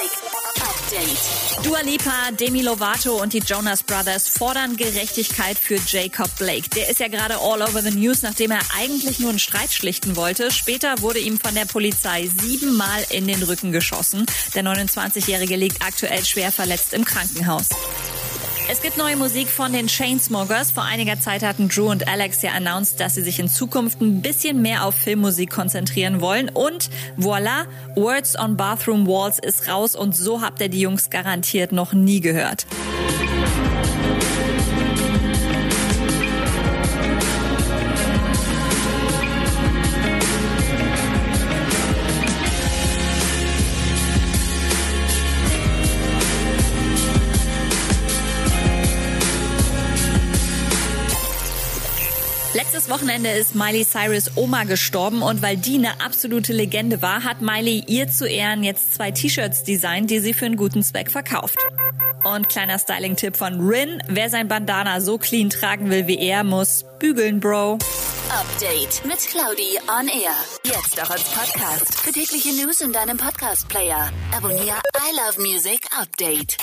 Update. Dua Lipa, Demi Lovato und die Jonas Brothers fordern Gerechtigkeit für Jacob Blake. Der ist ja gerade all over the news, nachdem er eigentlich nur einen Streit schlichten wollte. Später wurde ihm von der Polizei siebenmal in den Rücken geschossen. Der 29-Jährige liegt aktuell schwer verletzt im Krankenhaus. Es gibt neue Musik von den Chainsmokers. Vor einiger Zeit hatten Drew und Alex ja announced, dass sie sich in Zukunft ein bisschen mehr auf Filmmusik konzentrieren wollen. Und voilà, Words on Bathroom Walls ist raus und so habt ihr die Jungs garantiert noch nie gehört. Letztes Wochenende ist Miley Cyrus Oma gestorben und weil die eine absolute Legende war, hat Miley ihr zu Ehren jetzt zwei T-Shirts designt, die sie für einen guten Zweck verkauft. Und kleiner Styling-Tipp von Rin, wer sein Bandana so clean tragen will wie er, muss bügeln, Bro. Update mit Claudi on Air. Jetzt auch als Podcast. Für tägliche News in deinem Podcast-Player. Abonniere I Love Music Update.